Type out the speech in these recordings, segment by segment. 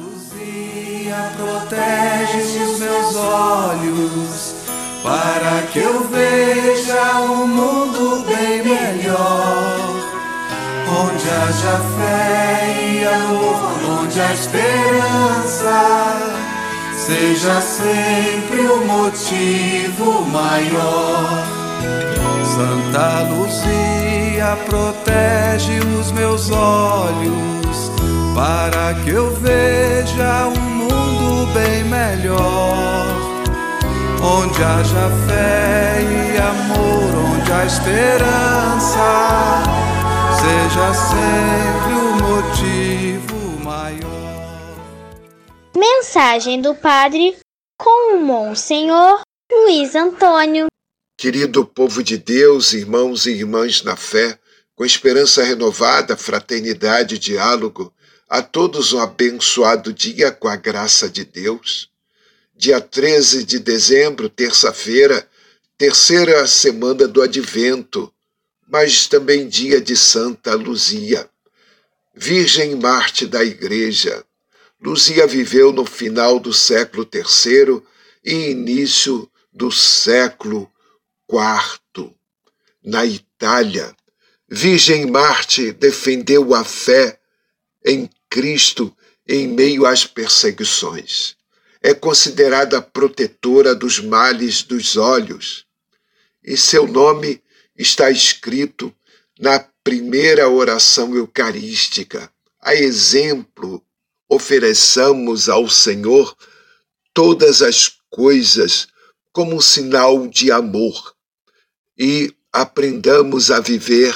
Luzia protege os meus olhos para que eu veja um mundo bem melhor. Onde haja fé e amor, onde a esperança seja sempre o motivo maior. Santa Luzia protege os meus olhos para que eu veja um mundo bem melhor. Onde haja fé e amor, onde a esperança seja sempre o motivo maior. Mensagem do Padre com o Monsenhor Luiz Antônio. Querido povo de Deus, irmãos e irmãs na fé, com esperança renovada, fraternidade e diálogo, a todos um abençoado dia com a graça de Deus. Dia 13 de dezembro, terça-feira, terceira semana do Advento, mas também dia de Santa Luzia. Virgem Marte da Igreja, Luzia viveu no final do século III e início do século IV. Na Itália, Virgem Marte defendeu a fé em Cristo em meio às perseguições. É considerada protetora dos males dos olhos e seu nome está escrito na primeira oração eucarística. A exemplo, ofereçamos ao Senhor todas as coisas como um sinal de amor e aprendamos a viver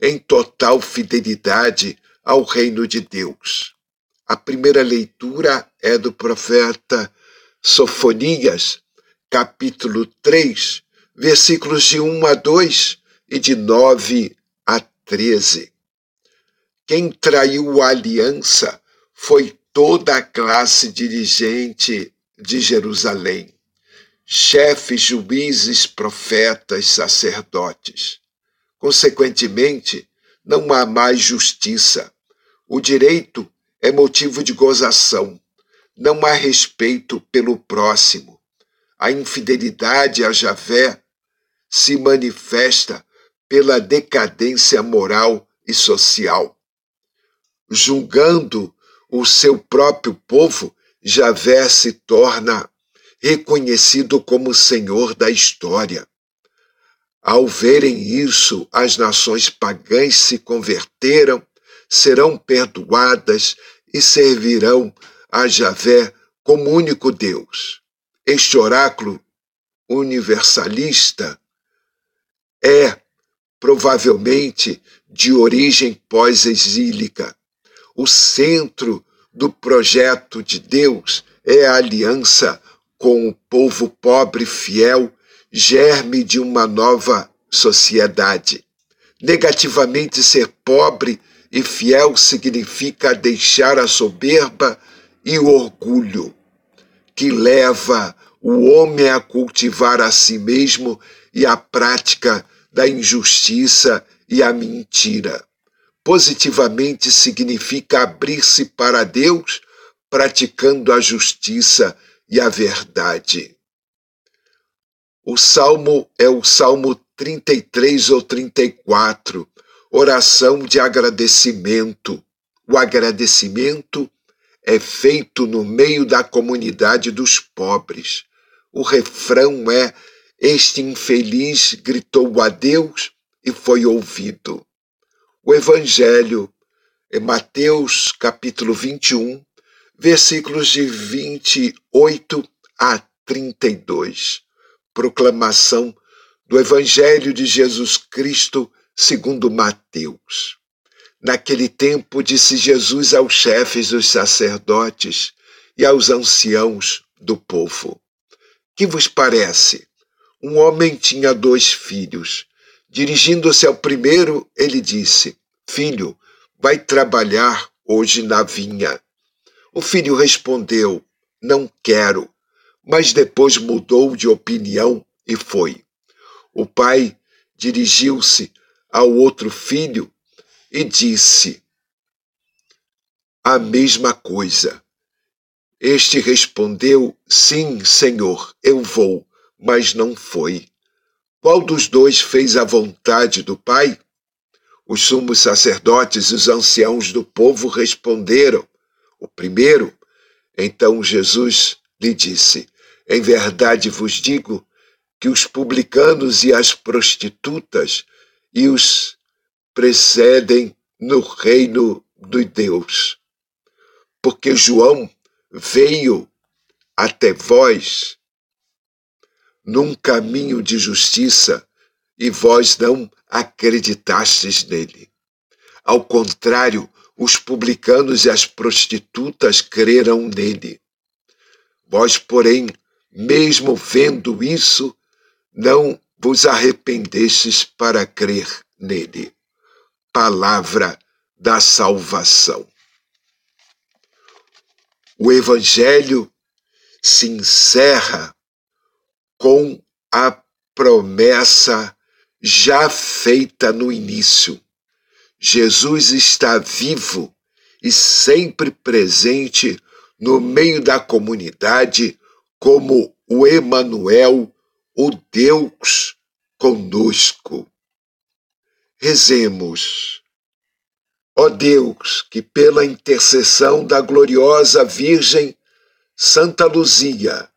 em total fidelidade ao reino de Deus. A primeira leitura é do profeta Sofonias, capítulo 3, versículos de 1 a 2 e de 9 a 13. Quem traiu a aliança foi toda a classe dirigente de Jerusalém chefes, juízes, profetas, sacerdotes. Consequentemente, não há mais justiça. O direito é motivo de gozação. Não há respeito pelo próximo. A infidelidade a Javé se manifesta pela decadência moral e social. Julgando o seu próprio povo, Javé se torna reconhecido como Senhor da história. Ao verem isso, as nações pagãs se converteram, serão perdoadas e servirão a Javé como único Deus. Este oráculo universalista é provavelmente de origem pós-exílica. O centro do projeto de Deus é a aliança com o povo pobre fiel, germe de uma nova sociedade. Negativamente, ser pobre e fiel significa deixar a soberba e o orgulho, que leva o homem a cultivar a si mesmo e a prática da injustiça e a mentira. Positivamente significa abrir-se para Deus, praticando a justiça e a verdade. O salmo é o Salmo 33 ou 34, oração de agradecimento. O agradecimento é feito no meio da comunidade dos pobres. O refrão é: Este infeliz gritou a Deus e foi ouvido. O Evangelho é Mateus capítulo 21, versículos de 28 a 32. Proclamação do Evangelho de Jesus Cristo segundo Mateus. Naquele tempo disse Jesus aos chefes dos sacerdotes e aos anciãos do povo: Que vos parece? Um homem tinha dois filhos. Dirigindo-se ao primeiro, ele disse: Filho, vai trabalhar hoje na vinha. O filho respondeu: Não quero, mas depois mudou de opinião e foi. O pai dirigiu-se ao outro filho e disse a mesma coisa. Este respondeu: Sim, Senhor, eu vou, mas não foi. Qual dos dois fez a vontade do Pai? Os sumos sacerdotes e os anciãos do povo responderam: O primeiro. Então Jesus lhe disse: Em verdade vos digo que os publicanos e as prostitutas e os precedem no reino de Deus. Porque João veio até vós num caminho de justiça e vós não acreditastes nele. Ao contrário, os publicanos e as prostitutas creram nele. Vós, porém, mesmo vendo isso, não vos arrependestes para crer nele. Palavra da salvação. O Evangelho se encerra com a promessa já feita no início. Jesus está vivo e sempre presente no meio da comunidade como o Emanuel, o Deus conosco. Rezemos. Ó Deus, que pela intercessão da gloriosa Virgem Santa Luzia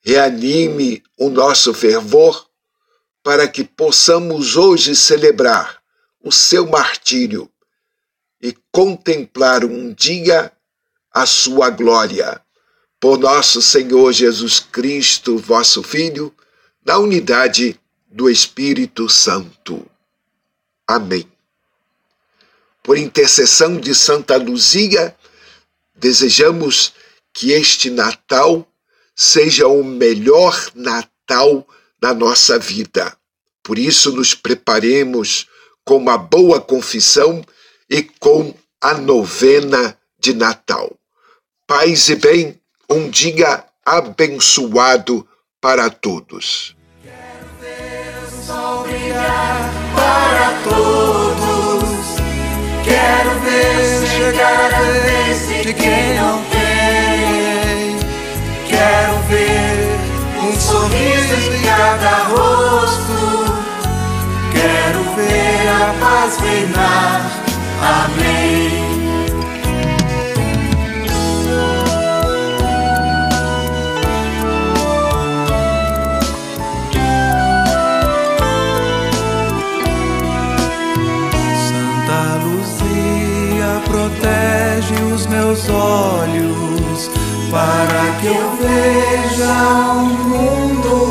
reanime o nosso fervor para que possamos hoje celebrar o seu martírio e contemplar um dia a sua glória. Por nosso Senhor Jesus Cristo, vosso Filho, na unidade do Espírito Santo. Amém por intercessão de Santa Luzia, desejamos que este Natal seja o melhor Natal da nossa vida. Por isso, nos preparemos com uma boa confissão e com a novena de Natal. Paz e bem, um dia abençoado para todos. Para todos. Quero ver chegar a vez de quem não tem. Quero ver um sorriso em cada rosto. Quero ver a paz reinar. Amém. Meus olhos para que eu veja um mundo